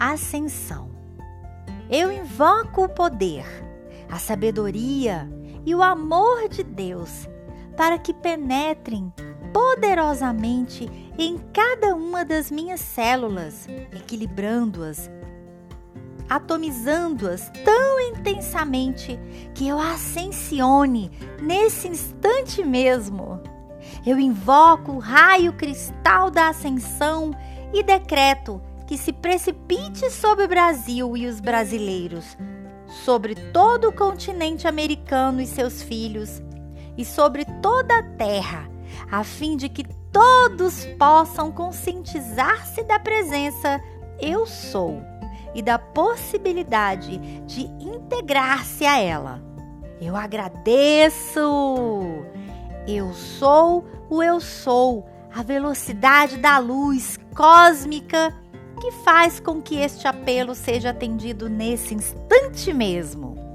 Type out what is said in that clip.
ascensão. Eu invoco o poder, a sabedoria e o amor de Deus para que penetrem poderosamente em cada uma das minhas células, equilibrando-as, atomizando-as tão intensamente que eu ascensione nesse instante mesmo. Eu invoco o raio cristal da ascensão e decreto que se precipite sobre o Brasil e os brasileiros, sobre todo o continente americano e seus filhos, e sobre toda a terra, a fim de que todos possam conscientizar-se da presença Eu Sou e da possibilidade de integrar-se a ela. Eu agradeço! Eu sou o Eu Sou, a velocidade da luz cósmica que faz com que este apelo seja atendido nesse instante mesmo.